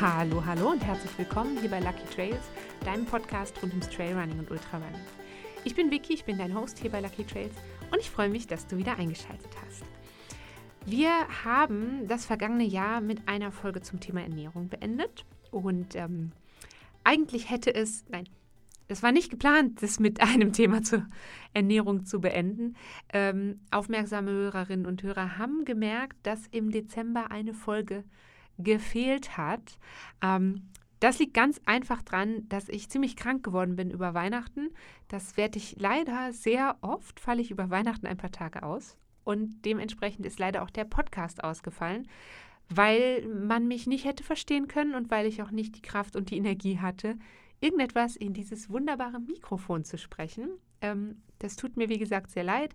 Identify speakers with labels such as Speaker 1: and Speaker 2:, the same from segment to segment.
Speaker 1: Hallo, hallo und herzlich willkommen hier bei Lucky Trails, deinem Podcast rund ums Trailrunning und Ultrarunning. Ich bin Vicky, ich bin dein Host hier bei Lucky Trails und ich freue mich, dass du wieder eingeschaltet hast. Wir haben das vergangene Jahr mit einer Folge zum Thema Ernährung beendet und ähm, eigentlich hätte es, nein, es war nicht geplant, das mit einem Thema zur Ernährung zu beenden. Ähm, aufmerksame Hörerinnen und Hörer haben gemerkt, dass im Dezember eine Folge gefehlt hat. Ähm, das liegt ganz einfach daran, dass ich ziemlich krank geworden bin über Weihnachten. Das werde ich leider sehr oft, falle ich über Weihnachten ein paar Tage aus. Und dementsprechend ist leider auch der Podcast ausgefallen, weil man mich nicht hätte verstehen können und weil ich auch nicht die Kraft und die Energie hatte, irgendetwas in dieses wunderbare Mikrofon zu sprechen. Ähm, das tut mir, wie gesagt, sehr leid.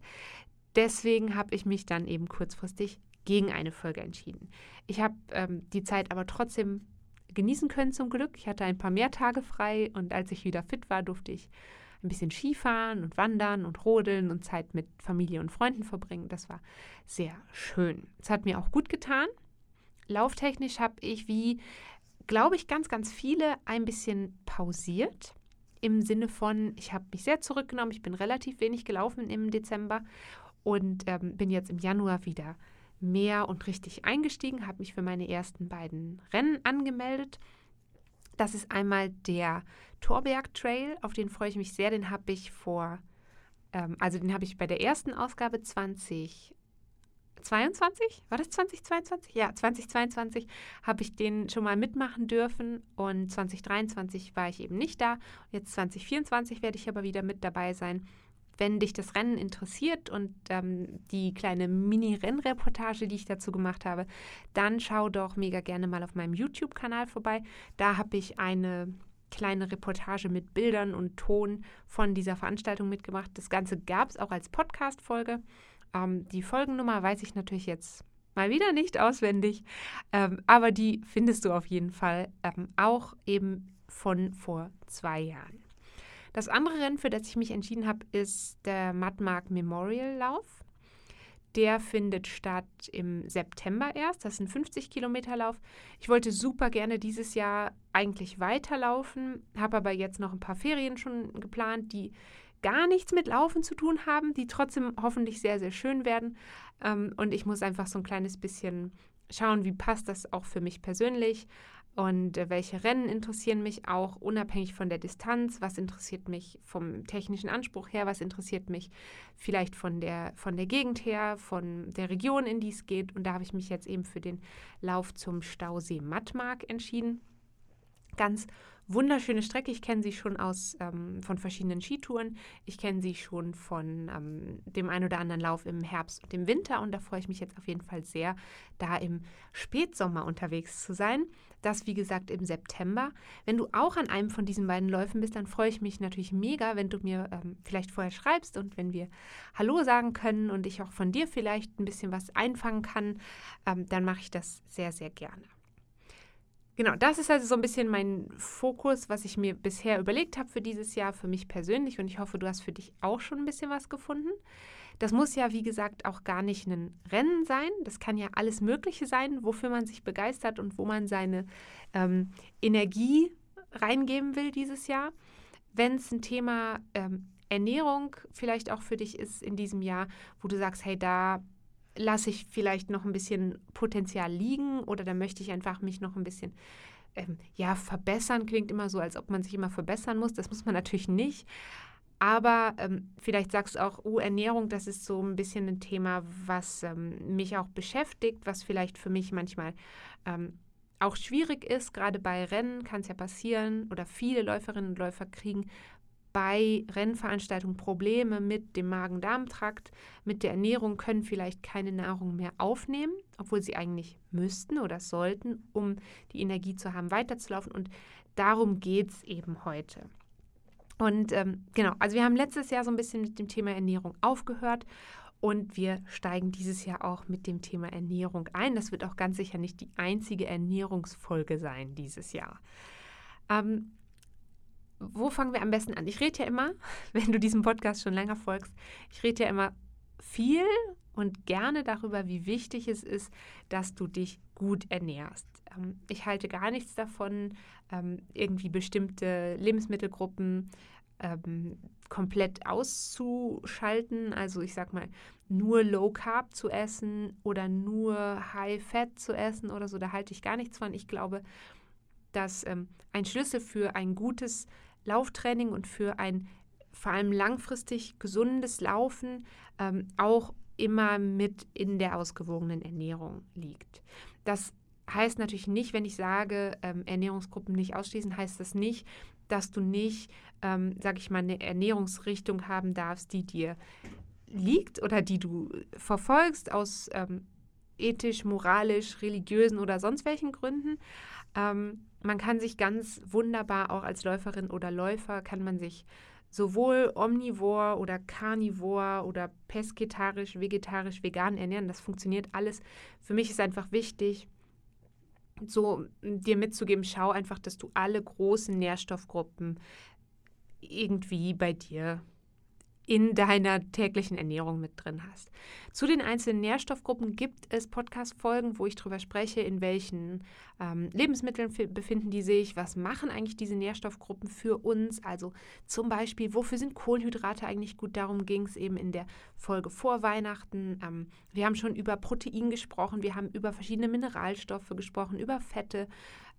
Speaker 1: Deswegen habe ich mich dann eben kurzfristig gegen eine Folge entschieden. Ich habe ähm, die Zeit aber trotzdem genießen können zum Glück. Ich hatte ein paar mehr Tage frei und als ich wieder fit war, durfte ich ein bisschen Skifahren und wandern und rodeln und Zeit mit Familie und Freunden verbringen. Das war sehr schön. Es hat mir auch gut getan. Lauftechnisch habe ich, wie glaube ich, ganz, ganz viele ein bisschen pausiert. Im Sinne von, ich habe mich sehr zurückgenommen, ich bin relativ wenig gelaufen im Dezember und ähm, bin jetzt im Januar wieder mehr und richtig eingestiegen, habe mich für meine ersten beiden Rennen angemeldet. Das ist einmal der Torberg Trail, auf den freue ich mich sehr. Den habe ich vor, ähm, also den habe ich bei der ersten Ausgabe 2022, war das 2022? Ja, 2022 habe ich den schon mal mitmachen dürfen und 2023 war ich eben nicht da. Jetzt 2024 werde ich aber wieder mit dabei sein wenn dich das Rennen interessiert und ähm, die kleine Mini-Rennreportage, die ich dazu gemacht habe, dann schau doch mega gerne mal auf meinem YouTube-Kanal vorbei. Da habe ich eine kleine Reportage mit Bildern und Ton von dieser Veranstaltung mitgemacht. Das Ganze gab es auch als Podcast-Folge. Ähm, die Folgennummer weiß ich natürlich jetzt mal wieder nicht auswendig, ähm, aber die findest du auf jeden Fall ähm, auch eben von vor zwei Jahren. Das andere Rennen, für das ich mich entschieden habe, ist der Madmark Memorial Lauf. Der findet statt im September erst. Das ist ein 50 Kilometer Lauf. Ich wollte super gerne dieses Jahr eigentlich weiterlaufen, habe aber jetzt noch ein paar Ferien schon geplant, die gar nichts mit Laufen zu tun haben, die trotzdem hoffentlich sehr, sehr schön werden. Ähm, und ich muss einfach so ein kleines bisschen schauen, wie passt das auch für mich persönlich. Und äh, welche Rennen interessieren mich auch unabhängig von der Distanz? Was interessiert mich vom technischen Anspruch her? Was interessiert mich vielleicht von der, von der Gegend her, von der Region, in die es geht? Und da habe ich mich jetzt eben für den Lauf zum Stausee Mattmark entschieden. Ganz wunderschöne Strecke. Ich kenne sie schon aus ähm, von verschiedenen Skitouren. Ich kenne sie schon von ähm, dem ein oder anderen Lauf im Herbst und im Winter. Und da freue ich mich jetzt auf jeden Fall sehr, da im Spätsommer unterwegs zu sein. Das, wie gesagt, im September. Wenn du auch an einem von diesen beiden Läufen bist, dann freue ich mich natürlich mega, wenn du mir ähm, vielleicht vorher schreibst und wenn wir Hallo sagen können und ich auch von dir vielleicht ein bisschen was einfangen kann, ähm, dann mache ich das sehr, sehr gerne. Genau, das ist also so ein bisschen mein Fokus, was ich mir bisher überlegt habe für dieses Jahr, für mich persönlich. Und ich hoffe, du hast für dich auch schon ein bisschen was gefunden. Das muss ja, wie gesagt, auch gar nicht ein Rennen sein. Das kann ja alles Mögliche sein, wofür man sich begeistert und wo man seine ähm, Energie reingeben will dieses Jahr. Wenn es ein Thema ähm, Ernährung vielleicht auch für dich ist in diesem Jahr, wo du sagst, hey, da lasse ich vielleicht noch ein bisschen Potenzial liegen oder da möchte ich einfach mich noch ein bisschen ähm, ja, verbessern. Klingt immer so, als ob man sich immer verbessern muss. Das muss man natürlich nicht. Aber ähm, vielleicht sagst du auch, oh, Ernährung, das ist so ein bisschen ein Thema, was ähm, mich auch beschäftigt, was vielleicht für mich manchmal ähm, auch schwierig ist. Gerade bei Rennen kann es ja passieren oder viele Läuferinnen und Läufer kriegen bei Rennveranstaltungen Probleme mit dem Magen-Darm-Trakt, mit der Ernährung, können vielleicht keine Nahrung mehr aufnehmen, obwohl sie eigentlich müssten oder sollten, um die Energie zu haben, weiterzulaufen. Und darum geht es eben heute. Und ähm, genau, also wir haben letztes Jahr so ein bisschen mit dem Thema Ernährung aufgehört und wir steigen dieses Jahr auch mit dem Thema Ernährung ein. Das wird auch ganz sicher nicht die einzige Ernährungsfolge sein dieses Jahr. Ähm, wo fangen wir am besten an? Ich rede ja immer, wenn du diesem Podcast schon länger folgst, ich rede ja immer viel und gerne darüber, wie wichtig es ist, dass du dich gut ernährst. Ähm, ich halte gar nichts davon, ähm, irgendwie bestimmte Lebensmittelgruppen ähm, komplett auszuschalten. Also ich sag mal, nur Low Carb zu essen oder nur High Fat zu essen oder so, da halte ich gar nichts von. Ich glaube, dass ein Schlüssel für ein gutes Lauftraining und für ein vor allem langfristig gesundes Laufen ähm, auch immer mit in der ausgewogenen Ernährung liegt. Das heißt natürlich nicht, wenn ich sage, ähm, Ernährungsgruppen nicht ausschließen, heißt das nicht, dass du nicht, ähm, sage ich mal, eine Ernährungsrichtung haben darfst, die dir liegt oder die du verfolgst aus ähm, ethisch, moralisch, religiösen oder sonst welchen Gründen. Ähm, man kann sich ganz wunderbar auch als Läuferin oder Läufer kann man sich sowohl omnivor oder carnivor oder pesketarisch, vegetarisch, vegan ernähren. Das funktioniert alles. Für mich ist einfach wichtig, so dir mitzugeben, schau einfach, dass du alle großen Nährstoffgruppen irgendwie bei dir in deiner täglichen Ernährung mit drin hast. Zu den einzelnen Nährstoffgruppen gibt es Podcast-Folgen, wo ich darüber spreche, in welchen ähm, Lebensmitteln befinden die sich, was machen eigentlich diese Nährstoffgruppen für uns. Also zum Beispiel, wofür sind Kohlenhydrate eigentlich gut? Darum ging es eben in der Folge vor Weihnachten. Ähm, wir haben schon über Protein gesprochen, wir haben über verschiedene Mineralstoffe gesprochen, über Fette.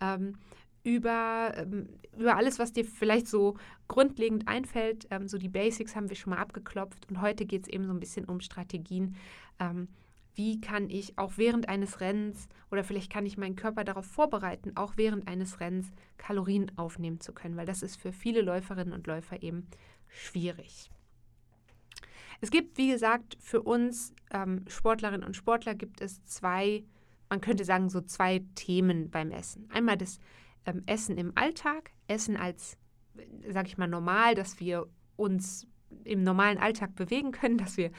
Speaker 1: Ähm, über, ähm, über alles, was dir vielleicht so grundlegend einfällt. Ähm, so die Basics haben wir schon mal abgeklopft und heute geht es eben so ein bisschen um Strategien. Ähm, wie kann ich auch während eines Rennens oder vielleicht kann ich meinen Körper darauf vorbereiten, auch während eines Rennens Kalorien aufnehmen zu können, weil das ist für viele Läuferinnen und Läufer eben schwierig. Es gibt, wie gesagt, für uns ähm, Sportlerinnen und Sportler gibt es zwei, man könnte sagen, so zwei Themen beim Essen. Einmal das ähm, Essen im Alltag, Essen als, sag ich mal, normal, dass wir uns im normalen Alltag bewegen können, dass wir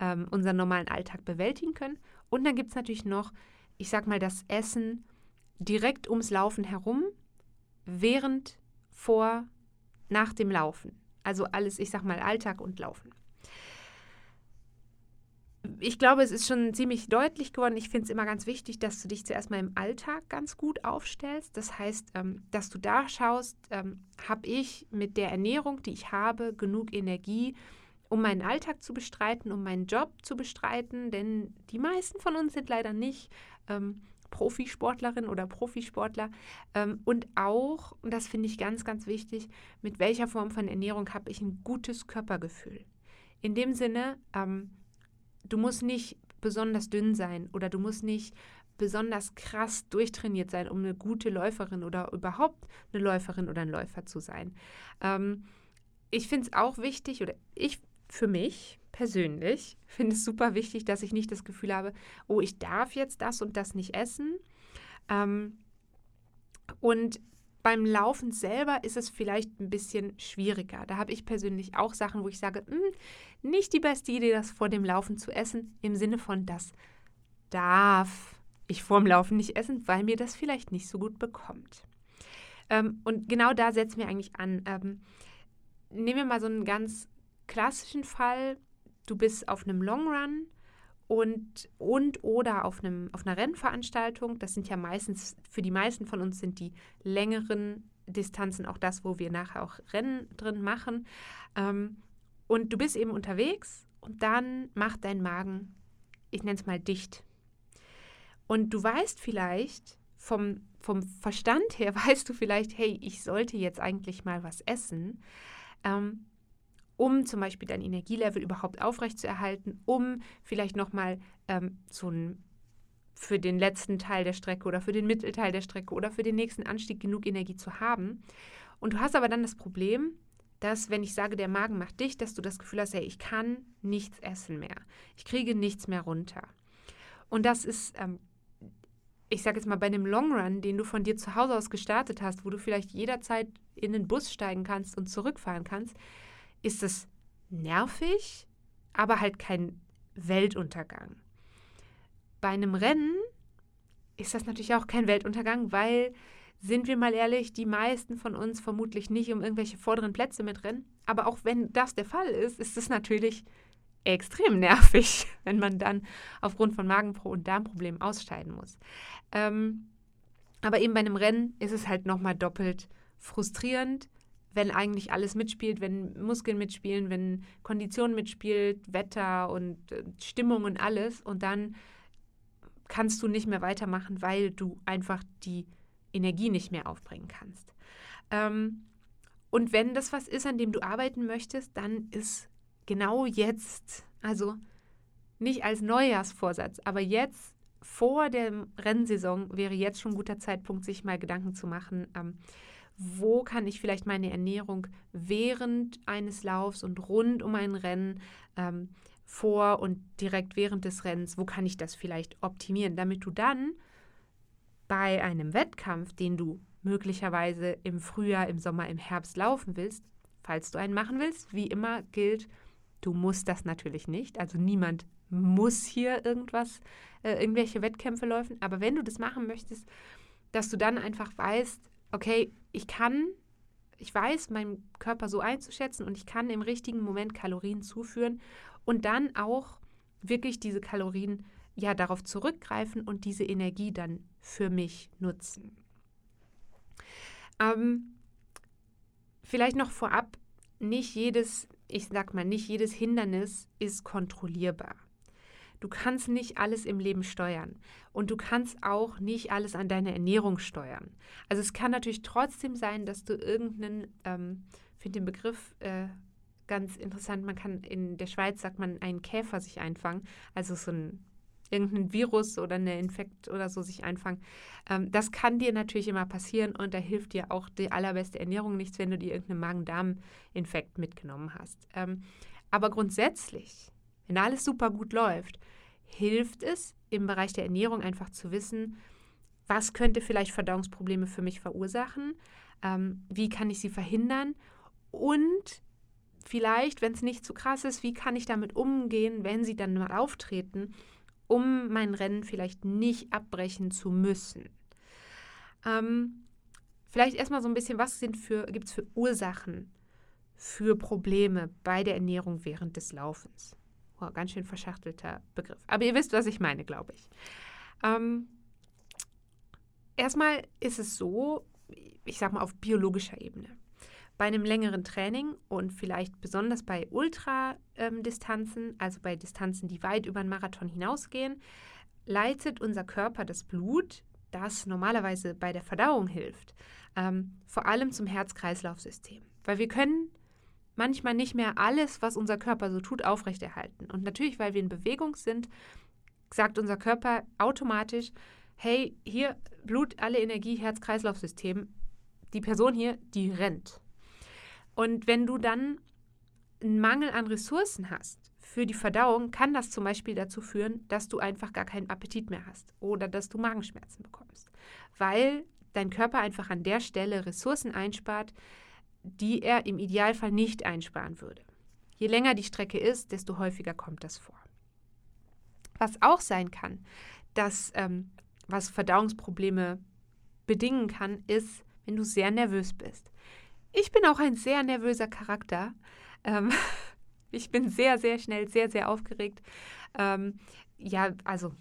Speaker 1: ähm, unseren normalen Alltag bewältigen können. Und dann gibt es natürlich noch, ich sag mal, das Essen direkt ums Laufen herum, während, vor, nach dem Laufen. Also alles, ich sag mal, Alltag und Laufen ich glaube, es ist schon ziemlich deutlich geworden. Ich finde es immer ganz wichtig, dass du dich zuerst mal im Alltag ganz gut aufstellst. Das heißt, ähm, dass du da schaust, ähm, habe ich mit der Ernährung, die ich habe, genug Energie, um meinen Alltag zu bestreiten, um meinen Job zu bestreiten. Denn die meisten von uns sind leider nicht ähm, Profisportlerin oder Profisportler. Und auch, und das finde ich ganz, ganz wichtig, mit welcher Form von Ernährung habe ich ein gutes Körpergefühl. In dem Sinne, du musst nicht besonders dünn sein oder du musst nicht besonders krass durchtrainiert sein, um eine gute Läuferin oder überhaupt eine Läuferin oder ein Läufer zu sein. Ähm, ich finde es auch wichtig, oder ich für mich persönlich finde es super wichtig, dass ich nicht das Gefühl habe, oh, ich darf jetzt das und das nicht essen. Ähm, und beim Laufen selber ist es vielleicht ein bisschen schwieriger. Da habe ich persönlich auch Sachen, wo ich sage, hm, nicht die beste Idee, das vor dem Laufen zu essen, im Sinne von, das darf ich vor dem Laufen nicht essen, weil mir das vielleicht nicht so gut bekommt. Ähm, und genau da setzen wir eigentlich an. Ähm, nehmen wir mal so einen ganz klassischen Fall. Du bist auf einem Long Run und, und oder auf, einem, auf einer Rennveranstaltung. Das sind ja meistens, für die meisten von uns sind die längeren Distanzen auch das, wo wir nachher auch Rennen drin machen. Ähm, und du bist eben unterwegs und dann macht dein Magen, ich nenne es mal dicht. Und du weißt vielleicht, vom, vom Verstand her weißt du vielleicht, hey, ich sollte jetzt eigentlich mal was essen. Ähm, um zum Beispiel dein Energielevel überhaupt aufrechtzuerhalten, um vielleicht nochmal ähm, so ein für den letzten Teil der Strecke oder für den Mittelteil der Strecke oder für den nächsten Anstieg genug Energie zu haben. Und du hast aber dann das Problem, dass, wenn ich sage, der Magen macht dich, dass du das Gefühl hast, hey, ich kann nichts essen mehr. Ich kriege nichts mehr runter. Und das ist, ähm, ich sage jetzt mal, bei einem Long Run, den du von dir zu Hause aus gestartet hast, wo du vielleicht jederzeit in den Bus steigen kannst und zurückfahren kannst, ist es nervig, aber halt kein Weltuntergang. Bei einem Rennen ist das natürlich auch kein Weltuntergang, weil, sind wir mal ehrlich, die meisten von uns vermutlich nicht um irgendwelche vorderen Plätze mitrennen. Aber auch wenn das der Fall ist, ist es natürlich extrem nervig, wenn man dann aufgrund von Magen- und Darmproblemen ausscheiden muss. Ähm, Aber eben bei einem Rennen ist es halt nochmal doppelt frustrierend, wenn eigentlich alles mitspielt, wenn Muskeln mitspielen, wenn Kondition mitspielt, Wetter und äh, Stimmung und alles. Und dann kannst du nicht mehr weitermachen, weil du einfach die Energie nicht mehr aufbringen kannst. Ähm, und wenn das was ist, an dem du arbeiten möchtest, dann ist genau jetzt, also nicht als Neujahrsvorsatz, aber jetzt vor der Rennsaison wäre jetzt schon ein guter Zeitpunkt, sich mal Gedanken zu machen, ähm, wo kann ich vielleicht meine Ernährung während eines Laufs und rund um ein Rennen ähm, vor und direkt während des Rennens, wo kann ich das vielleicht optimieren, damit du dann bei einem Wettkampf, den du möglicherweise im Frühjahr, im Sommer, im Herbst laufen willst, falls du einen machen willst, wie immer gilt, du musst das natürlich nicht. Also niemand muss hier irgendwas, äh, irgendwelche Wettkämpfe laufen. Aber wenn du das machen möchtest, dass du dann einfach weißt, okay, ich kann, ich weiß, meinen Körper so einzuschätzen und ich kann im richtigen Moment Kalorien zuführen und dann auch wirklich diese Kalorien ja darauf zurückgreifen und diese Energie dann für mich nutzen. Ähm, vielleicht noch vorab, nicht jedes, ich sag mal, nicht jedes Hindernis ist kontrollierbar. Du kannst nicht alles im Leben steuern und du kannst auch nicht alles an deine Ernährung steuern. Also es kann natürlich trotzdem sein, dass du irgendeinen, ähm, finde den Begriff äh, ganz interessant, man kann in der Schweiz sagt man einen Käfer sich einfangen, also so ein irgendein Virus oder eine Infekt oder so sich einfangen. Ähm, das kann dir natürlich immer passieren und da hilft dir auch die allerbeste Ernährung nichts, wenn du dir irgendeinen Magen-Darm-Infekt mitgenommen hast. Ähm, aber grundsätzlich, wenn alles super gut läuft, hilft es im Bereich der Ernährung einfach zu wissen, was könnte vielleicht Verdauungsprobleme für mich verursachen, ähm, wie kann ich sie verhindern und vielleicht, wenn es nicht zu krass ist, wie kann ich damit umgehen, wenn sie dann mal auftreten um mein Rennen vielleicht nicht abbrechen zu müssen. Ähm, vielleicht erstmal so ein bisschen, was gibt es für Ursachen für Probleme bei der Ernährung während des Laufens? Oh, ganz schön verschachtelter Begriff. Aber ihr wisst, was ich meine, glaube ich. Ähm, erstmal ist es so, ich sage mal auf biologischer Ebene bei einem längeren Training und vielleicht besonders bei Ultradistanzen, also bei Distanzen, die weit über einen Marathon hinausgehen, leitet unser Körper das Blut, das normalerweise bei der Verdauung hilft, ähm, vor allem zum Herz-Kreislauf-System. Weil wir können manchmal nicht mehr alles, was unser Körper so tut, aufrechterhalten. Und natürlich, weil wir in Bewegung sind, sagt unser Körper automatisch, hey, hier Blut, alle Energie, Herz-Kreislauf-System, die Person hier, die rennt. Und wenn du dann einen Mangel an Ressourcen hast für die Verdauung, kann das zum Beispiel dazu führen, dass du einfach gar keinen Appetit mehr hast oder dass du Magenschmerzen bekommst, weil dein Körper einfach an der Stelle Ressourcen einspart, die er im Idealfall nicht einsparen würde. Je länger die Strecke ist, desto häufiger kommt das vor. Was auch sein kann, dass ähm, was Verdauungsprobleme bedingen kann, ist, wenn du sehr nervös bist. Ich bin auch ein sehr nervöser Charakter. Ähm, ich bin sehr, sehr schnell, sehr, sehr aufgeregt. Ähm, ja, also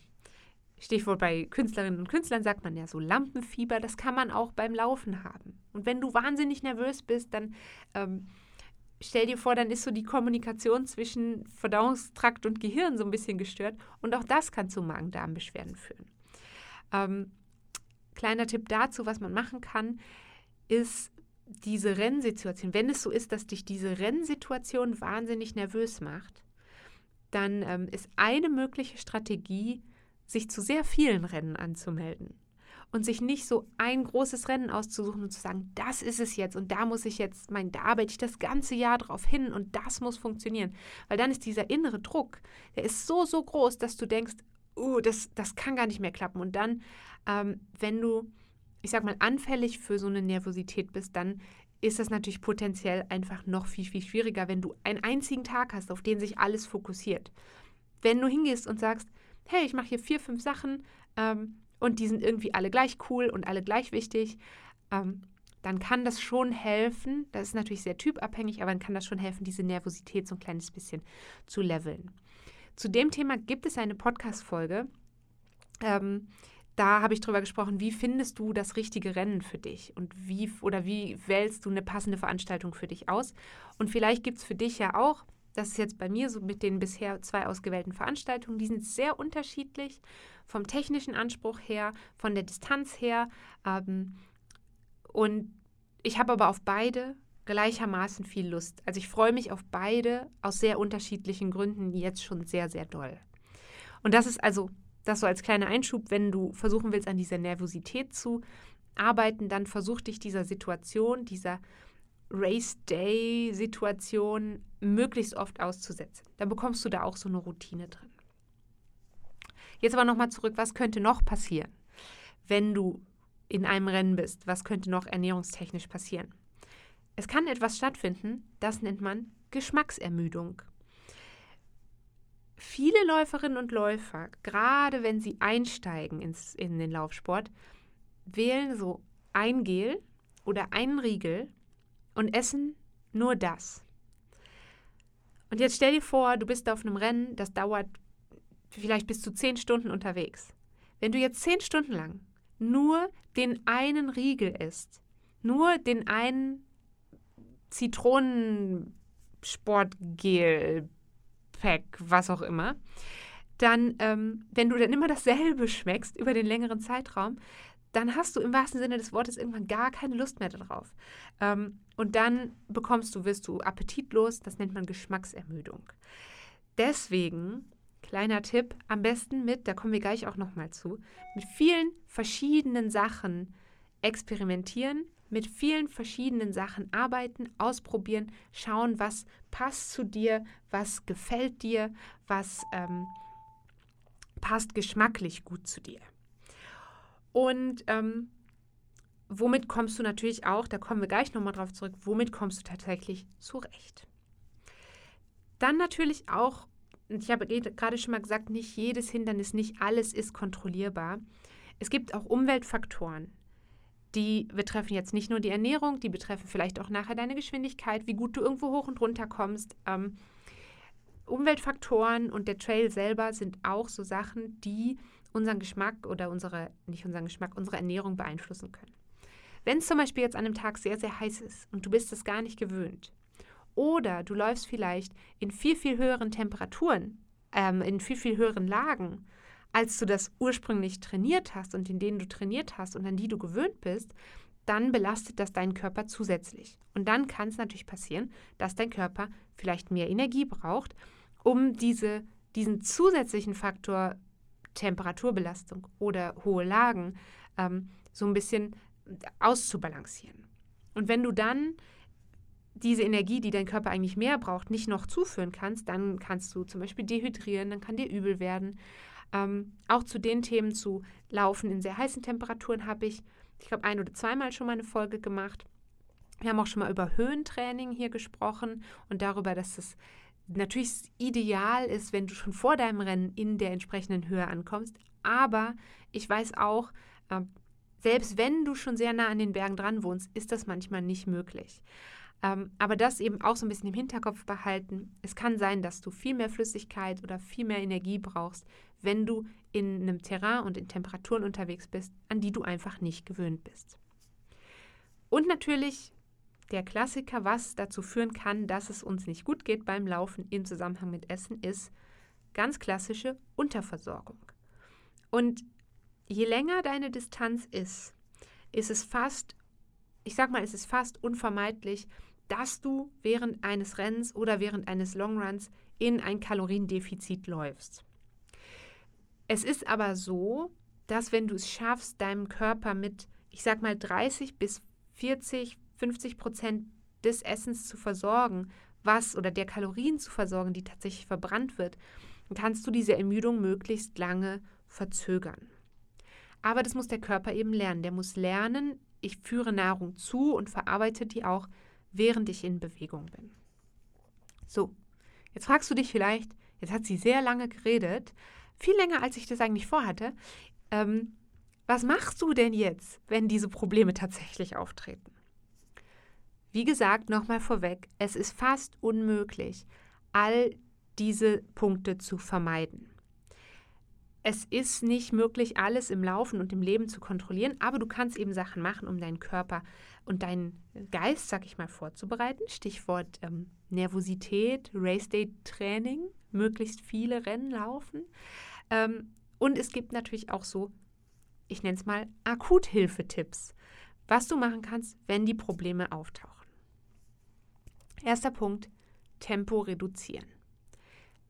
Speaker 1: Stichwort bei Künstlerinnen und Künstlern sagt man ja so Lampenfieber, das kann man auch beim Laufen haben. Und wenn du wahnsinnig nervös bist, dann ähm, stell dir vor, dann ist so die Kommunikation zwischen Verdauungstrakt und Gehirn so ein bisschen gestört. Und auch das kann zu Magen-Darm-Beschwerden führen. Ähm, kleiner Tipp dazu, was man machen kann, ist diese Rennsituation, wenn es so ist, dass dich diese Rennsituation wahnsinnig nervös macht, dann ähm, ist eine mögliche Strategie, sich zu sehr vielen Rennen anzumelden und sich nicht so ein großes Rennen auszusuchen und zu sagen, das ist es jetzt und da muss ich jetzt, mein, da arbeite ich das ganze Jahr drauf hin und das muss funktionieren. Weil dann ist dieser innere Druck, der ist so, so groß, dass du denkst, oh, das, das kann gar nicht mehr klappen. Und dann, ähm, wenn du ich sag mal, anfällig für so eine Nervosität bist, dann ist das natürlich potenziell einfach noch viel, viel schwieriger, wenn du einen einzigen Tag hast, auf den sich alles fokussiert. Wenn du hingehst und sagst, hey, ich mache hier vier, fünf Sachen ähm, und die sind irgendwie alle gleich cool und alle gleich wichtig, ähm, dann kann das schon helfen, das ist natürlich sehr typabhängig, aber dann kann das schon helfen, diese Nervosität so ein kleines bisschen zu leveln. Zu dem Thema gibt es eine Podcast-Folge. Ähm, da habe ich drüber gesprochen, wie findest du das richtige Rennen für dich und wie oder wie wählst du eine passende Veranstaltung für dich aus? Und vielleicht gibt es für dich ja auch, das ist jetzt bei mir so mit den bisher zwei ausgewählten Veranstaltungen, die sind sehr unterschiedlich vom technischen Anspruch her, von der Distanz her. Ähm, und ich habe aber auf beide gleichermaßen viel Lust. Also ich freue mich auf beide aus sehr unterschiedlichen Gründen jetzt schon sehr, sehr doll. Und das ist also das so als kleiner Einschub, wenn du versuchen willst, an dieser Nervosität zu arbeiten, dann versuch dich dieser Situation, dieser Race Day Situation möglichst oft auszusetzen. Dann bekommst du da auch so eine Routine drin. Jetzt aber nochmal zurück, was könnte noch passieren, wenn du in einem Rennen bist? Was könnte noch ernährungstechnisch passieren? Es kann etwas stattfinden, das nennt man Geschmacksermüdung. Viele Läuferinnen und Läufer, gerade wenn sie einsteigen ins, in den Laufsport, wählen so ein Gel oder einen Riegel und essen nur das. Und jetzt stell dir vor, du bist auf einem Rennen, das dauert vielleicht bis zu zehn Stunden unterwegs. Wenn du jetzt zehn Stunden lang nur den einen Riegel isst, nur den einen Zitronensportgel Pack, was auch immer, dann, ähm, wenn du dann immer dasselbe schmeckst über den längeren Zeitraum, dann hast du im wahrsten Sinne des Wortes irgendwann gar keine Lust mehr darauf. Ähm, und dann bekommst du, wirst du appetitlos, das nennt man Geschmacksermüdung. Deswegen, kleiner Tipp, am besten mit, da kommen wir gleich auch nochmal zu, mit vielen verschiedenen Sachen experimentieren, mit vielen verschiedenen Sachen arbeiten, ausprobieren, schauen, was passt zu dir, was gefällt dir, was ähm, passt geschmacklich gut zu dir. Und ähm, womit kommst du natürlich auch, da kommen wir gleich nochmal drauf zurück, womit kommst du tatsächlich zurecht? Dann natürlich auch, ich habe gerade schon mal gesagt, nicht jedes Hindernis, nicht alles ist kontrollierbar. Es gibt auch Umweltfaktoren, die betreffen jetzt nicht nur die Ernährung, die betreffen vielleicht auch nachher deine Geschwindigkeit, wie gut du irgendwo hoch und runter kommst. Ähm, Umweltfaktoren und der Trail selber sind auch so Sachen, die unseren Geschmack oder unsere, nicht unseren Geschmack, unsere Ernährung beeinflussen können. Wenn es zum Beispiel jetzt an einem Tag sehr, sehr heiß ist und du bist es gar nicht gewöhnt, oder du läufst vielleicht in viel, viel höheren Temperaturen, ähm, in viel, viel höheren Lagen, als du das ursprünglich trainiert hast und in denen du trainiert hast und an die du gewöhnt bist, dann belastet das deinen Körper zusätzlich. Und dann kann es natürlich passieren, dass dein Körper vielleicht mehr Energie braucht, um diese, diesen zusätzlichen Faktor Temperaturbelastung oder hohe Lagen ähm, so ein bisschen auszubalancieren. Und wenn du dann diese Energie, die dein Körper eigentlich mehr braucht, nicht noch zuführen kannst, dann kannst du zum Beispiel dehydrieren, dann kann dir übel werden. Ähm, auch zu den Themen zu laufen in sehr heißen Temperaturen habe ich, ich glaube, ein oder zweimal schon mal eine Folge gemacht. Wir haben auch schon mal über Höhentraining hier gesprochen und darüber, dass es natürlich ideal ist, wenn du schon vor deinem Rennen in der entsprechenden Höhe ankommst. Aber ich weiß auch, äh, selbst wenn du schon sehr nah an den Bergen dran wohnst, ist das manchmal nicht möglich. Ähm, aber das eben auch so ein bisschen im Hinterkopf behalten. Es kann sein, dass du viel mehr Flüssigkeit oder viel mehr Energie brauchst, wenn du in einem Terrain und in Temperaturen unterwegs bist, an die du einfach nicht gewöhnt bist. Und natürlich der Klassiker, was dazu führen kann, dass es uns nicht gut geht beim Laufen im Zusammenhang mit Essen, ist ganz klassische Unterversorgung. Und je länger deine Distanz ist, ist es fast, ich sag mal, es ist fast unvermeidlich, dass du während eines Rennens oder während eines Longruns in ein Kaloriendefizit läufst. Es ist aber so, dass wenn du es schaffst, deinem Körper mit, ich sag mal, 30 bis 40, 50 Prozent des Essens zu versorgen, was oder der Kalorien zu versorgen, die tatsächlich verbrannt wird, kannst du diese Ermüdung möglichst lange verzögern. Aber das muss der Körper eben lernen. Der muss lernen, ich führe Nahrung zu und verarbeite die auch, während ich in Bewegung bin. So, jetzt fragst du dich vielleicht, jetzt hat sie sehr lange geredet, viel länger, als ich das eigentlich vorhatte. Ähm, was machst du denn jetzt, wenn diese Probleme tatsächlich auftreten? Wie gesagt, nochmal vorweg, es ist fast unmöglich, all diese Punkte zu vermeiden. es ist nicht möglich, alles im Laufen und im Leben zu kontrollieren, aber du kannst eben Sachen machen, um deinen Körper und deinen Geist, sag ich mal, vorzubereiten. Stichwort ähm, Nervosität, Race Day Training, möglichst viele Rennen laufen. Ähm, und es gibt natürlich auch so, ich nenne es mal Akuthilfetipps, was du machen kannst, wenn die Probleme auftauchen. Erster Punkt, Tempo reduzieren.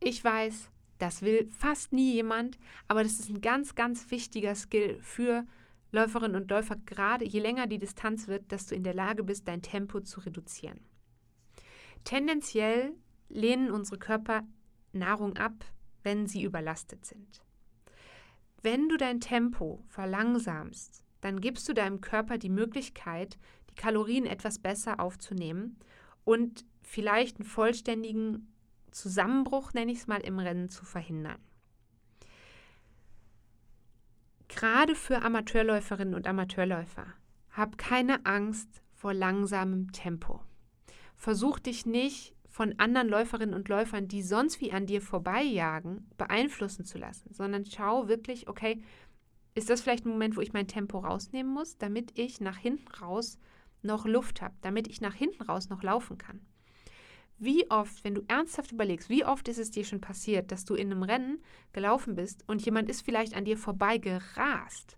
Speaker 1: Ich weiß, das will fast nie jemand, aber das ist ein ganz, ganz wichtiger Skill für Läuferinnen und Läufer, gerade je länger die Distanz wird, dass du in der Lage bist, dein Tempo zu reduzieren. Tendenziell lehnen unsere Körper Nahrung ab, wenn sie überlastet sind. Wenn du dein Tempo verlangsamst, dann gibst du deinem Körper die Möglichkeit, die Kalorien etwas besser aufzunehmen und vielleicht einen vollständigen Zusammenbruch, nenne ich es mal, im Rennen zu verhindern. Gerade für Amateurläuferinnen und Amateurläufer, hab keine Angst vor langsamem Tempo. Versuch dich nicht von anderen Läuferinnen und Läufern, die sonst wie an dir vorbeijagen, beeinflussen zu lassen, sondern schau wirklich, okay, ist das vielleicht ein Moment, wo ich mein Tempo rausnehmen muss, damit ich nach hinten raus noch Luft habe, damit ich nach hinten raus noch laufen kann. Wie oft, wenn du ernsthaft überlegst, wie oft ist es dir schon passiert, dass du in einem Rennen gelaufen bist und jemand ist vielleicht an dir vorbei gerast?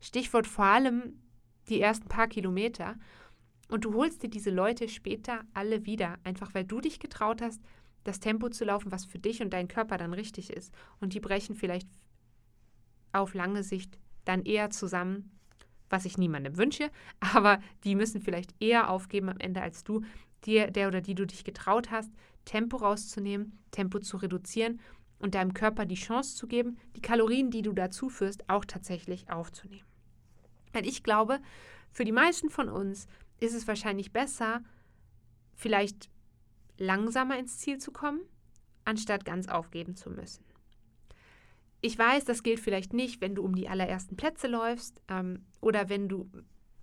Speaker 1: Stichwort vor allem die ersten paar Kilometer. Und du holst dir diese Leute später alle wieder, einfach weil du dich getraut hast, das Tempo zu laufen, was für dich und deinen Körper dann richtig ist. Und die brechen vielleicht auf lange Sicht dann eher zusammen, was ich niemandem wünsche, aber die müssen vielleicht eher aufgeben am Ende als du, dir, der oder die du dich getraut hast, Tempo rauszunehmen, Tempo zu reduzieren und deinem Körper die Chance zu geben, die Kalorien, die du dazu führst, auch tatsächlich aufzunehmen. Weil ich glaube, für die meisten von uns ist es wahrscheinlich besser, vielleicht langsamer ins Ziel zu kommen, anstatt ganz aufgeben zu müssen. Ich weiß, das gilt vielleicht nicht, wenn du um die allerersten Plätze läufst ähm, oder wenn du,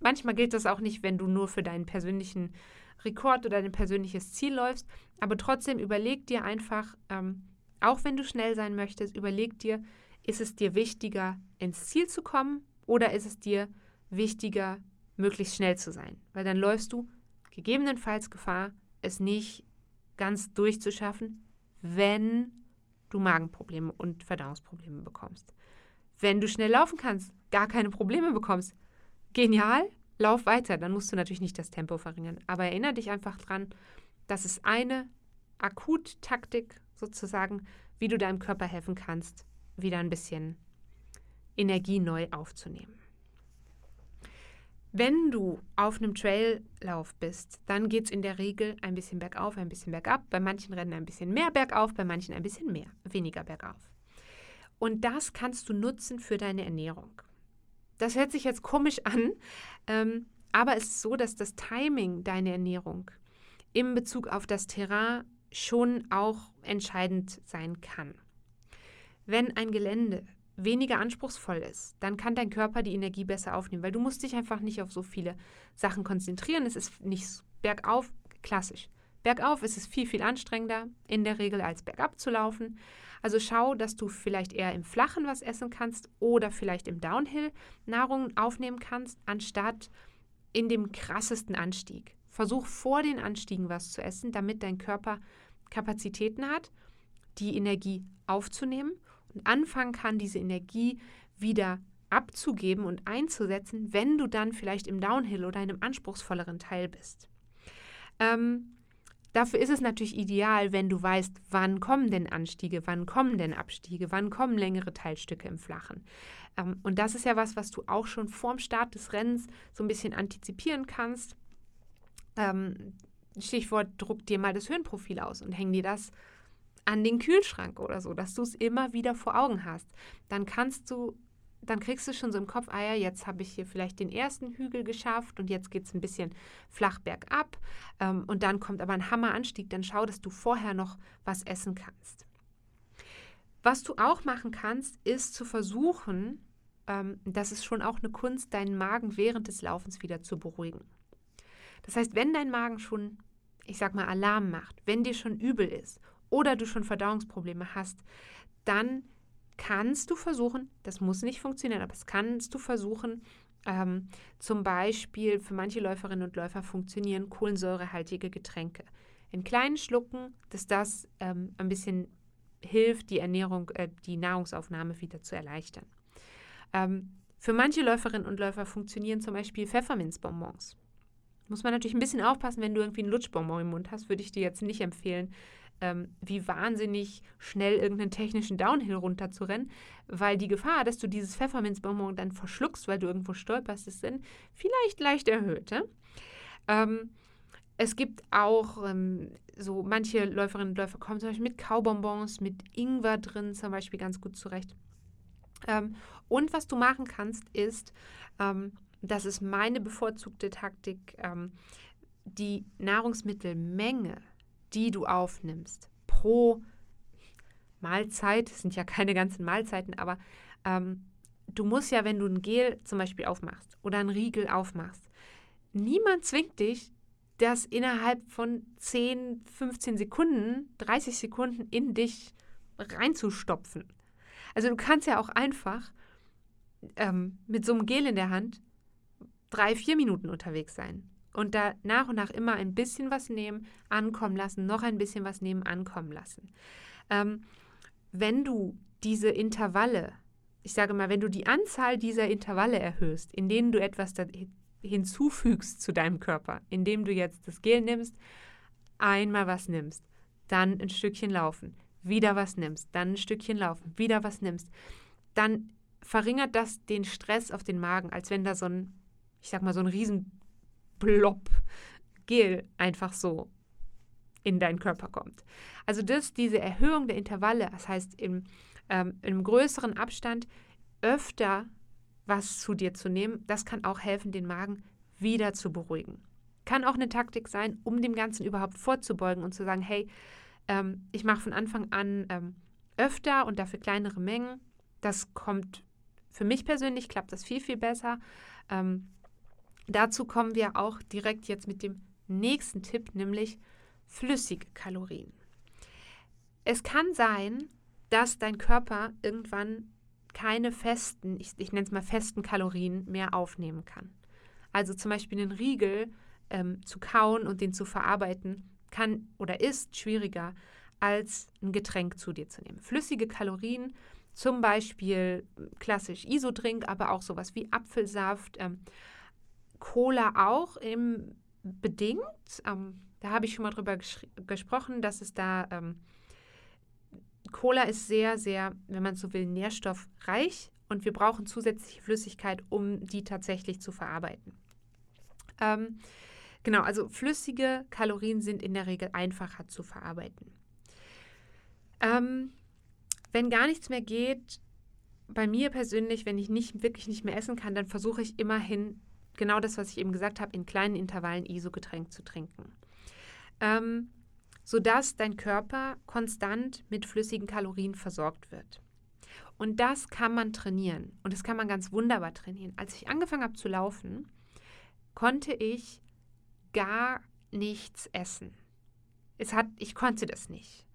Speaker 1: manchmal gilt das auch nicht, wenn du nur für deinen persönlichen Rekord oder dein persönliches Ziel läufst. Aber trotzdem überleg dir einfach, ähm, auch wenn du schnell sein möchtest, überleg dir, ist es dir wichtiger, ins Ziel zu kommen oder ist es dir wichtiger, möglichst schnell zu sein? Weil dann läufst du gegebenenfalls Gefahr, es nicht ganz durchzuschaffen, wenn du Magenprobleme und Verdauungsprobleme bekommst. Wenn du schnell laufen kannst, gar keine Probleme bekommst, genial, lauf weiter. Dann musst du natürlich nicht das Tempo verringern. Aber erinnere dich einfach dran, das ist eine Akuttaktik sozusagen, wie du deinem Körper helfen kannst, wieder ein bisschen Energie neu aufzunehmen. Wenn du auf einem Traillauf bist, dann geht es in der Regel ein bisschen bergauf, ein bisschen bergab. Bei manchen Rennen ein bisschen mehr bergauf, bei manchen ein bisschen mehr, weniger bergauf. Und das kannst du nutzen für deine Ernährung. Das hört sich jetzt komisch an, ähm, aber es ist so, dass das Timing deiner Ernährung in Bezug auf das Terrain schon auch entscheidend sein kann. Wenn ein Gelände weniger anspruchsvoll ist, dann kann dein Körper die Energie besser aufnehmen, weil du musst dich einfach nicht auf so viele Sachen konzentrieren. Es ist nicht bergauf klassisch. Bergauf ist es viel, viel anstrengender in der Regel als bergab zu laufen. Also schau, dass du vielleicht eher im Flachen was essen kannst oder vielleicht im Downhill Nahrung aufnehmen kannst, anstatt in dem krassesten Anstieg. Versuch vor den Anstiegen was zu essen, damit dein Körper Kapazitäten hat, die Energie aufzunehmen und anfangen kann, diese Energie wieder abzugeben und einzusetzen, wenn du dann vielleicht im Downhill oder in einem anspruchsvolleren Teil bist. Ähm, Dafür ist es natürlich ideal, wenn du weißt, wann kommen denn Anstiege, wann kommen denn Abstiege, wann kommen längere Teilstücke im Flachen. Ähm, und das ist ja was, was du auch schon vorm Start des Rennens so ein bisschen antizipieren kannst. Ähm, Stichwort, druck dir mal das Höhenprofil aus und häng dir das an den Kühlschrank oder so, dass du es immer wieder vor Augen hast. Dann kannst du dann kriegst du schon so im Kopf, ah ja, jetzt habe ich hier vielleicht den ersten Hügel geschafft und jetzt geht es ein bisschen flach bergab ähm, und dann kommt aber ein Hammeranstieg, dann schau, dass du vorher noch was essen kannst. Was du auch machen kannst, ist zu versuchen, ähm, das ist schon auch eine Kunst, deinen Magen während des Laufens wieder zu beruhigen. Das heißt, wenn dein Magen schon, ich sag mal, Alarm macht, wenn dir schon übel ist oder du schon Verdauungsprobleme hast, dann kannst du versuchen, das muss nicht funktionieren, aber es kannst du versuchen, ähm, zum Beispiel für manche Läuferinnen und Läufer funktionieren kohlensäurehaltige Getränke. In kleinen Schlucken, dass das ähm, ein bisschen hilft, die Ernährung, äh, die Nahrungsaufnahme wieder zu erleichtern. Ähm, für manche Läuferinnen und Läufer funktionieren zum Beispiel Pfefferminzbonbons. Muss man natürlich ein bisschen aufpassen, wenn du irgendwie einen Lutschbonbon im Mund hast, würde ich dir jetzt nicht empfehlen, ähm, wie wahnsinnig schnell irgendeinen technischen Downhill runterzurennen, weil die Gefahr, dass du dieses Pfefferminzbonbon dann verschluckst, weil du irgendwo stolperst, ist dann vielleicht leicht erhöht. Ähm, es gibt auch ähm, so manche Läuferinnen und Läufer kommen zum Beispiel mit Kaubonbons, mit Ingwer drin zum Beispiel ganz gut zurecht. Ähm, und was du machen kannst, ist, ähm, das ist meine bevorzugte Taktik, ähm, die Nahrungsmittelmenge die du aufnimmst pro Mahlzeit, das sind ja keine ganzen Mahlzeiten, aber ähm, du musst ja, wenn du ein Gel zum Beispiel aufmachst oder ein Riegel aufmachst, niemand zwingt dich, das innerhalb von 10, 15 Sekunden, 30 Sekunden in dich reinzustopfen. Also du kannst ja auch einfach ähm, mit so einem Gel in der Hand drei, vier Minuten unterwegs sein und da nach und nach immer ein bisschen was nehmen, ankommen lassen, noch ein bisschen was nehmen, ankommen lassen. Ähm, wenn du diese Intervalle, ich sage mal, wenn du die Anzahl dieser Intervalle erhöhst, in denen du etwas hinzufügst zu deinem Körper, indem du jetzt das Gel nimmst, einmal was nimmst, dann ein Stückchen laufen, wieder was nimmst, dann ein Stückchen laufen, wieder was nimmst, dann verringert das den Stress auf den Magen, als wenn da so ein, ich sag mal, so ein riesen Blob Gel einfach so in deinen Körper kommt. Also das, diese Erhöhung der Intervalle, das heißt im, ähm, im größeren Abstand öfter was zu dir zu nehmen, das kann auch helfen, den Magen wieder zu beruhigen. Kann auch eine Taktik sein, um dem Ganzen überhaupt vorzubeugen und zu sagen, hey, ähm, ich mache von Anfang an ähm, öfter und dafür kleinere Mengen. Das kommt für mich persönlich, klappt das viel, viel besser. Ähm, Dazu kommen wir auch direkt jetzt mit dem nächsten Tipp, nämlich flüssige Kalorien. Es kann sein, dass dein Körper irgendwann keine festen, ich, ich nenne es mal festen Kalorien mehr aufnehmen kann. Also zum Beispiel einen Riegel ähm, zu kauen und den zu verarbeiten, kann oder ist schwieriger als ein Getränk zu dir zu nehmen. Flüssige Kalorien, zum Beispiel klassisch Isodrink, aber auch sowas wie Apfelsaft, ähm, Cola auch im bedingt. Ähm, da habe ich schon mal drüber gesprochen, dass es da ähm, Cola ist sehr, sehr, wenn man so will, nährstoffreich und wir brauchen zusätzliche Flüssigkeit, um die tatsächlich zu verarbeiten. Ähm, genau, also flüssige Kalorien sind in der Regel einfacher zu verarbeiten. Ähm, wenn gar nichts mehr geht, bei mir persönlich, wenn ich nicht wirklich nicht mehr essen kann, dann versuche ich immerhin genau das, was ich eben gesagt habe, in kleinen Intervallen ISO-Getränk zu trinken. Ähm, sodass dein Körper konstant mit flüssigen Kalorien versorgt wird. Und das kann man trainieren. Und das kann man ganz wunderbar trainieren. Als ich angefangen habe zu laufen, konnte ich gar nichts essen. Es hat, ich konnte das nicht.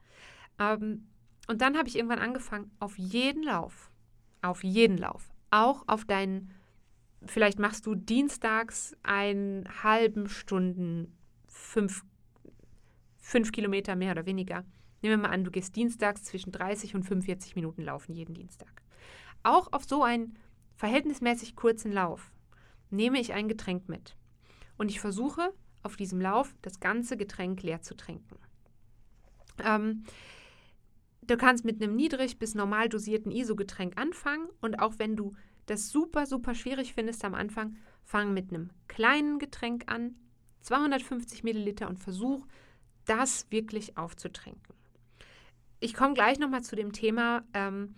Speaker 1: Ähm, und dann habe ich irgendwann angefangen, auf jeden Lauf, auf jeden Lauf, auch auf deinen vielleicht machst du dienstags einen halben Stunden fünf, fünf Kilometer mehr oder weniger. Nehmen wir mal an, du gehst dienstags zwischen 30 und 45 Minuten laufen jeden Dienstag. Auch auf so einen verhältnismäßig kurzen Lauf nehme ich ein Getränk mit. Und ich versuche auf diesem Lauf das ganze Getränk leer zu trinken. Ähm, du kannst mit einem niedrig bis normal dosierten ISO-Getränk anfangen und auch wenn du das super, super schwierig findest am Anfang, fang mit einem kleinen Getränk an, 250 Milliliter und versuch, das wirklich aufzutrinken. Ich komme gleich nochmal zu dem Thema, ähm,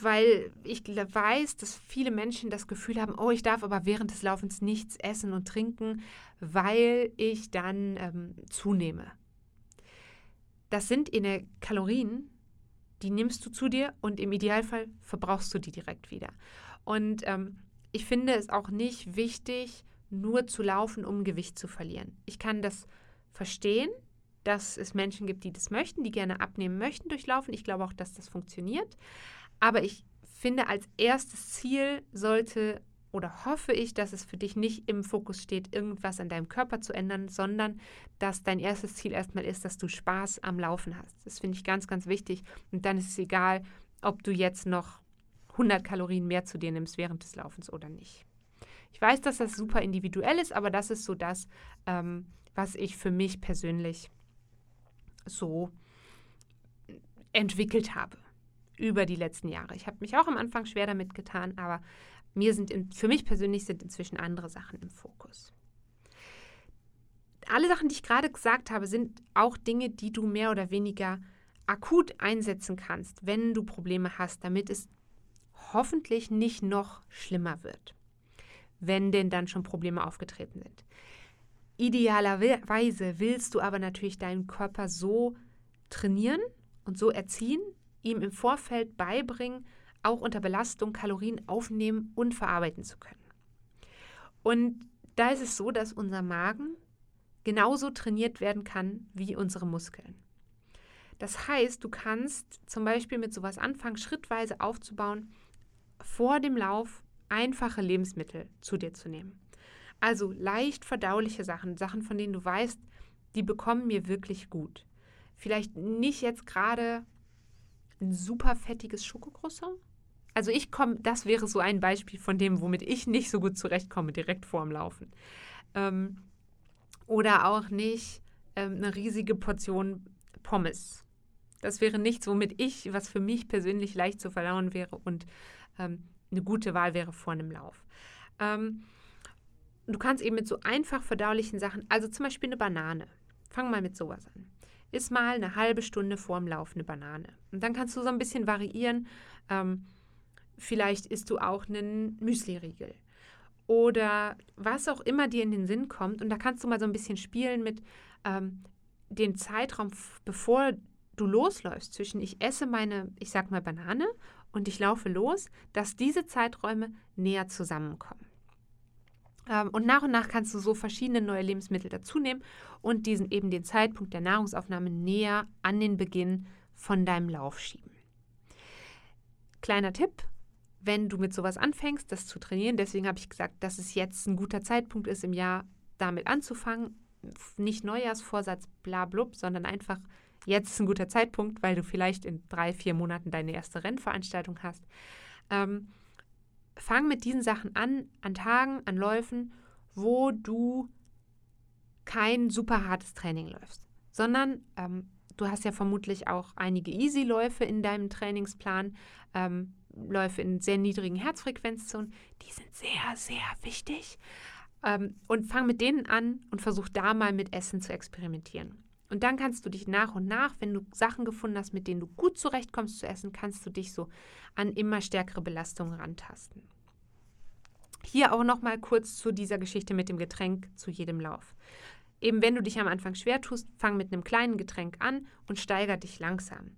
Speaker 1: weil ich weiß, dass viele Menschen das Gefühl haben, oh, ich darf aber während des Laufens nichts essen und trinken, weil ich dann ähm, zunehme. Das sind in der Kalorien, die nimmst du zu dir und im Idealfall verbrauchst du die direkt wieder. Und ähm, ich finde es auch nicht wichtig, nur zu laufen, um Gewicht zu verlieren. Ich kann das verstehen, dass es Menschen gibt, die das möchten, die gerne abnehmen möchten durchlaufen. Ich glaube auch, dass das funktioniert. Aber ich finde, als erstes Ziel sollte oder hoffe ich, dass es für dich nicht im Fokus steht, irgendwas an deinem Körper zu ändern, sondern dass dein erstes Ziel erstmal ist, dass du Spaß am Laufen hast. Das finde ich ganz, ganz wichtig. Und dann ist es egal, ob du jetzt noch 100 Kalorien mehr zu dir nimmst während des Laufens oder nicht. Ich weiß, dass das super individuell ist, aber das ist so das, ähm, was ich für mich persönlich so entwickelt habe über die letzten Jahre. Ich habe mich auch am Anfang schwer damit getan, aber mir sind in, für mich persönlich sind inzwischen andere Sachen im Fokus. Alle Sachen, die ich gerade gesagt habe, sind auch Dinge, die du mehr oder weniger akut einsetzen kannst, wenn du Probleme hast, damit es hoffentlich nicht noch schlimmer wird, wenn denn dann schon Probleme aufgetreten sind. Idealerweise willst du aber natürlich deinen Körper so trainieren und so erziehen, ihm im Vorfeld beibringen, auch unter Belastung Kalorien aufnehmen und verarbeiten zu können. Und da ist es so, dass unser Magen genauso trainiert werden kann wie unsere Muskeln. Das heißt, du kannst zum Beispiel mit sowas anfangen, schrittweise aufzubauen, vor dem Lauf einfache Lebensmittel zu dir zu nehmen. Also leicht verdauliche Sachen, Sachen, von denen du weißt, die bekommen mir wirklich gut. Vielleicht nicht jetzt gerade ein super fettiges Schokocroissant, also ich komme, das wäre so ein Beispiel von dem, womit ich nicht so gut zurechtkomme, direkt vorm Laufen. Ähm, oder auch nicht ähm, eine riesige Portion Pommes. Das wäre nichts, womit ich, was für mich persönlich leicht zu verdauen wäre und ähm, eine gute Wahl wäre vor einem Lauf. Ähm, du kannst eben mit so einfach verdaulichen Sachen, also zum Beispiel eine Banane. Fang mal mit sowas an. Iss mal eine halbe Stunde vorm Lauf eine Banane. Und dann kannst du so ein bisschen variieren. Ähm, Vielleicht isst du auch einen Müsli-Riegel. Oder was auch immer dir in den Sinn kommt. Und da kannst du mal so ein bisschen spielen mit ähm, dem Zeitraum, bevor du losläufst, zwischen ich esse meine, ich sag mal Banane und ich laufe los, dass diese Zeiträume näher zusammenkommen. Ähm, und nach und nach kannst du so verschiedene neue Lebensmittel dazu nehmen und diesen eben den Zeitpunkt der Nahrungsaufnahme näher an den Beginn von deinem Lauf schieben. Kleiner Tipp, wenn du mit sowas anfängst, das zu trainieren, deswegen habe ich gesagt, dass es jetzt ein guter Zeitpunkt ist, im Jahr damit anzufangen. Nicht Neujahrsvorsatz, bla blub, sondern einfach jetzt ein guter Zeitpunkt, weil du vielleicht in drei, vier Monaten deine erste Rennveranstaltung hast. Ähm, fang mit diesen Sachen an, an Tagen, an Läufen, wo du kein super hartes Training läufst, sondern ähm, du hast ja vermutlich auch einige Easy-Läufe in deinem Trainingsplan. Ähm, Läufe in sehr niedrigen Herzfrequenzzonen, die sind sehr, sehr wichtig. Ähm, und fang mit denen an und versuch da mal mit Essen zu experimentieren. Und dann kannst du dich nach und nach, wenn du Sachen gefunden hast, mit denen du gut zurechtkommst zu essen, kannst du dich so an immer stärkere Belastungen rantasten. Hier auch noch mal kurz zu dieser Geschichte mit dem Getränk zu jedem Lauf. Eben wenn du dich am Anfang schwer tust, fang mit einem kleinen Getränk an und steiger dich langsam.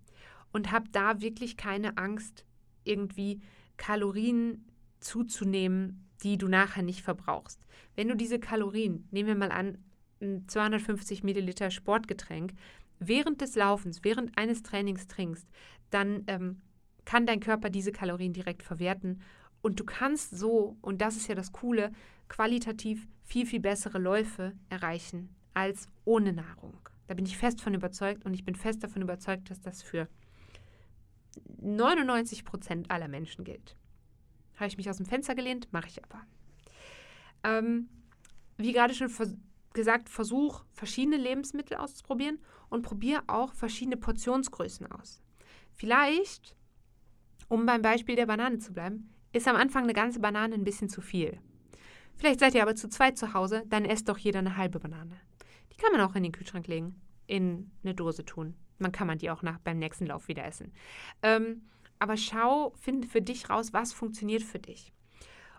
Speaker 1: Und hab da wirklich keine Angst, irgendwie Kalorien zuzunehmen, die du nachher nicht verbrauchst. Wenn du diese Kalorien, nehmen wir mal an, ein 250 Milliliter Sportgetränk, während des Laufens, während eines Trainings trinkst, dann ähm, kann dein Körper diese Kalorien direkt verwerten und du kannst so, und das ist ja das Coole, qualitativ viel, viel bessere Läufe erreichen als ohne Nahrung. Da bin ich fest von überzeugt und ich bin fest davon überzeugt, dass das für 99 Prozent aller Menschen gilt. Habe ich mich aus dem Fenster gelehnt? Mache ich aber. Ähm, wie gerade schon vers gesagt, versuch verschiedene Lebensmittel auszuprobieren und probiere auch verschiedene Portionsgrößen aus. Vielleicht, um beim Beispiel der Banane zu bleiben, ist am Anfang eine ganze Banane ein bisschen zu viel. Vielleicht seid ihr aber zu zweit zu Hause, dann esst doch jeder eine halbe Banane. Die kann man auch in den Kühlschrank legen, in eine Dose tun. Man kann man die auch nach, beim nächsten Lauf wieder essen. Ähm, aber schau, finde für dich raus, was funktioniert für dich.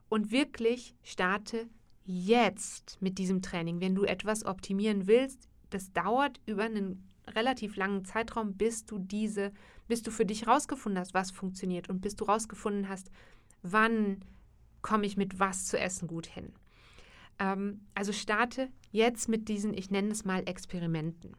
Speaker 1: Und wirklich starte jetzt mit diesem Training. Wenn du etwas optimieren willst, das dauert über einen relativ langen Zeitraum, bis du diese, bis du für dich rausgefunden hast, was funktioniert und bis du rausgefunden hast, wann komme ich mit was zu essen gut hin. Ähm, also starte jetzt mit diesen, ich nenne es mal Experimenten.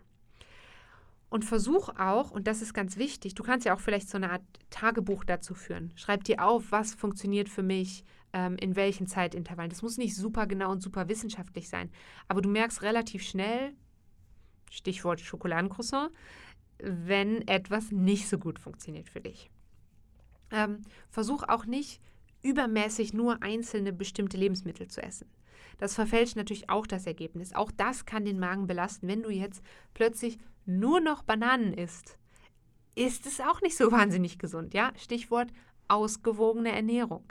Speaker 1: Und versuch auch, und das ist ganz wichtig, du kannst ja auch vielleicht so eine Art Tagebuch dazu führen. Schreib dir auf, was funktioniert für mich, ähm, in welchen Zeitintervallen. Das muss nicht super genau und super wissenschaftlich sein, aber du merkst relativ schnell, Stichwort Schokoladencroissant, wenn etwas nicht so gut funktioniert für dich. Ähm, versuch auch nicht übermäßig nur einzelne bestimmte Lebensmittel zu essen. Das verfälscht natürlich auch das Ergebnis. Auch das kann den Magen belasten. Wenn du jetzt plötzlich nur noch Bananen isst, ist es auch nicht so wahnsinnig gesund. Ja? Stichwort ausgewogene Ernährung.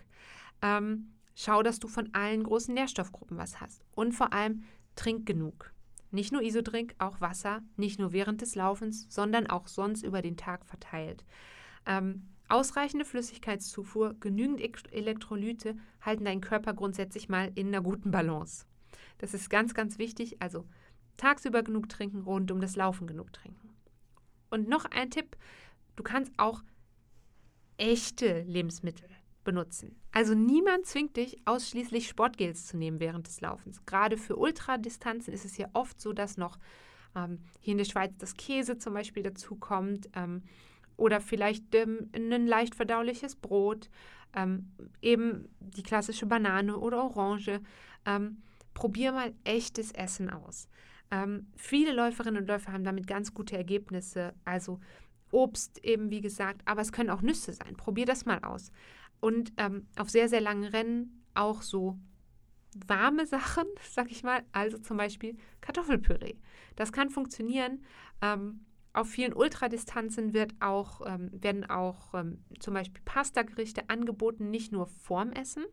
Speaker 1: Ähm, schau, dass du von allen großen Nährstoffgruppen was hast. Und vor allem trink genug. Nicht nur Isodrink, auch Wasser, nicht nur während des Laufens, sondern auch sonst über den Tag verteilt. Ähm, ausreichende Flüssigkeitszufuhr, genügend Elektrolyte halten deinen Körper grundsätzlich mal in einer guten Balance. Das ist ganz, ganz wichtig. Also tagsüber genug trinken, rund um das Laufen genug trinken. Und noch ein Tipp, du kannst auch echte Lebensmittel benutzen. Also niemand zwingt dich, ausschließlich Sportgels zu nehmen während des Laufens. Gerade für Ultradistanzen ist es ja oft so, dass noch ähm, hier in der Schweiz das Käse zum Beispiel dazu kommt ähm, oder vielleicht ähm, ein leicht verdauliches Brot, ähm, eben die klassische Banane oder Orange. Ähm, probier mal echtes Essen aus. Ähm, viele Läuferinnen und Läufer haben damit ganz gute Ergebnisse. Also Obst eben, wie gesagt, aber es können auch Nüsse sein. Probier das mal aus. Und ähm, auf sehr, sehr langen Rennen auch so warme Sachen, sag ich mal, also zum Beispiel Kartoffelpüree. Das kann funktionieren. Ähm, auf vielen Ultradistanzen wird auch, ähm, werden auch ähm, zum Beispiel Pasta-Gerichte angeboten, nicht nur vorm Essen,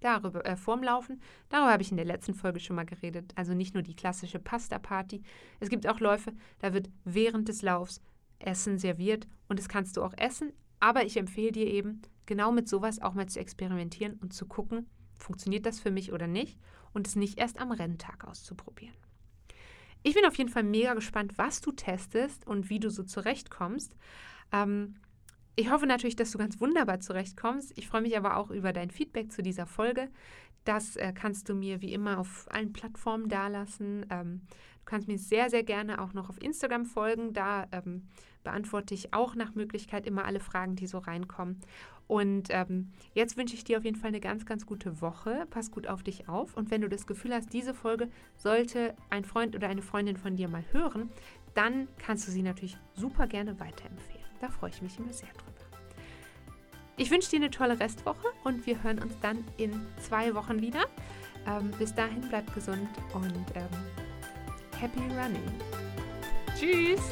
Speaker 1: darüber, äh, vorm Laufen. Darüber habe ich in der letzten Folge schon mal geredet. Also nicht nur die klassische Pasta-Party. Es gibt auch Läufe, da wird während des Laufs Essen serviert und das kannst du auch essen. Aber ich empfehle dir eben, genau mit sowas auch mal zu experimentieren und zu gucken, funktioniert das für mich oder nicht und es nicht erst am Renntag auszuprobieren. Ich bin auf jeden Fall mega gespannt, was du testest und wie du so zurechtkommst. Ähm, ich hoffe natürlich, dass du ganz wunderbar zurechtkommst. Ich freue mich aber auch über dein Feedback zu dieser Folge. Das äh, kannst du mir wie immer auf allen Plattformen dalassen. Ähm, du kannst mir sehr, sehr gerne auch noch auf Instagram folgen. Da ähm, beantworte ich auch nach Möglichkeit immer alle Fragen, die so reinkommen. Und ähm, jetzt wünsche ich dir auf jeden Fall eine ganz, ganz gute Woche. Pass gut auf dich auf. Und wenn du das Gefühl hast, diese Folge sollte ein Freund oder eine Freundin von dir mal hören, dann kannst du sie natürlich super gerne weiterempfehlen. Da freue ich mich immer sehr drüber. Ich wünsche dir eine tolle Restwoche und wir hören uns dann in zwei Wochen wieder. Ähm, bis dahin bleib gesund und ähm, happy running. Tschüss!